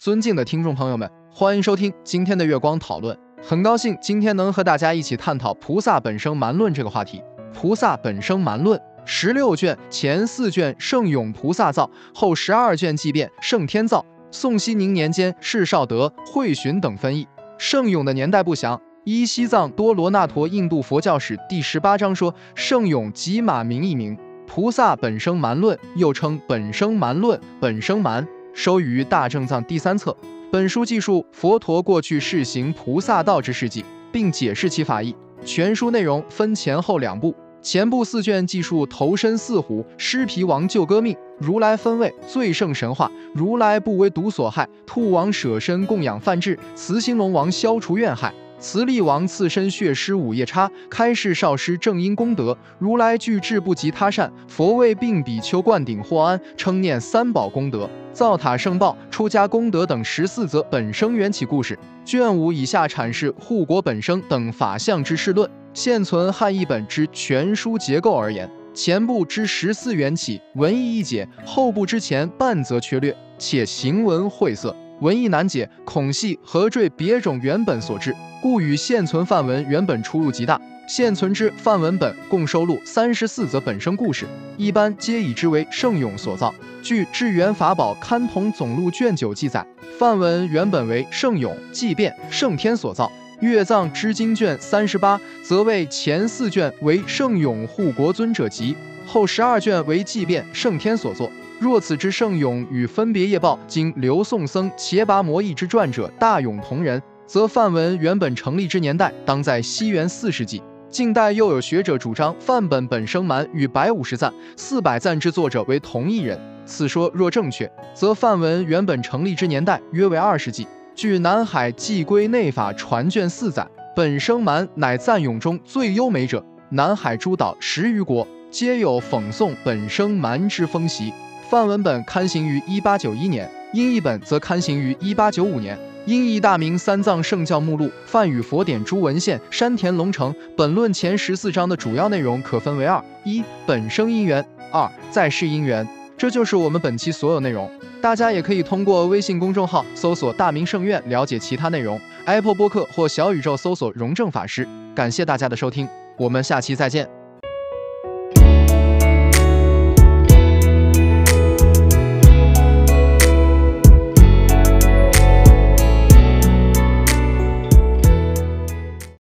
尊敬的听众朋友们，欢迎收听今天的月光讨论。很高兴今天能和大家一起探讨菩萨本生蛮论这个话题。菩萨本生蛮论十六卷，前四卷圣勇菩萨造，后十二卷即变圣天造。宋熙宁年间，释绍德、慧寻等分译。圣勇的年代不详。依西藏多罗那陀印度佛教史第十八章说，圣勇即马名一名。菩萨本生蛮论，又称本生蛮论、本生蛮，收于大正藏第三册。本书记述佛陀过去世行菩萨道之事迹，并解释其法义。全书内容分前后两部，前部四卷记述投身四虎、尸皮王救哥命、如来分位、最胜神话、如来不为毒所害、兔王舍身供养梵志、慈心龙王消除怨害。慈利王刺身血尸五夜叉，开示少师正因功德，如来具智不及他善，佛为并比丘灌顶获安，称念三宝功德，造塔圣报，出家功德等十四则本生缘起故事。卷五以下阐释护国本生等法相之事论。现存汉译本之全书结构而言，前部之十四缘起文义一解，后部之前半则缺略，且行文晦涩，文义难解，恐系何缀别种原本所致。故与现存范文原本出入极大。现存之范文本共收录三十四则本生故事，一般皆以之为圣勇所造。据《智源法宝刊同总录》卷九记载，范文原本为圣勇、即变、圣天所造。月藏之经卷三十八则为前四卷为圣勇护国尊者集，后十二卷为即变、圣天所作。若此之圣勇与分别业报经刘宋僧伽跋摩译之传者大勇同人。则范文原本成立之年代当在西元四世纪。近代又有学者主张范本本生蛮与百五十赞、四百赞之作者为同一人。此说若正确，则范文原本成立之年代约为二世纪。据南海寄归内法传卷四载，本生蛮乃赞咏中最优美者。南海诸岛十余国皆有讽诵本生蛮之风习。范文本刊行于一八九一年，英译本则刊行于一八九五年。英译大明三藏圣教目录、梵语佛典诸文献、山田龙城。本论前十四章的主要内容可分为二：一、本生因缘；二、在世因缘。这就是我们本期所有内容。大家也可以通过微信公众号搜索“大明圣院”了解其他内容。Apple 播客或小宇宙搜索“荣正法师”。感谢大家的收听，我们下期再见。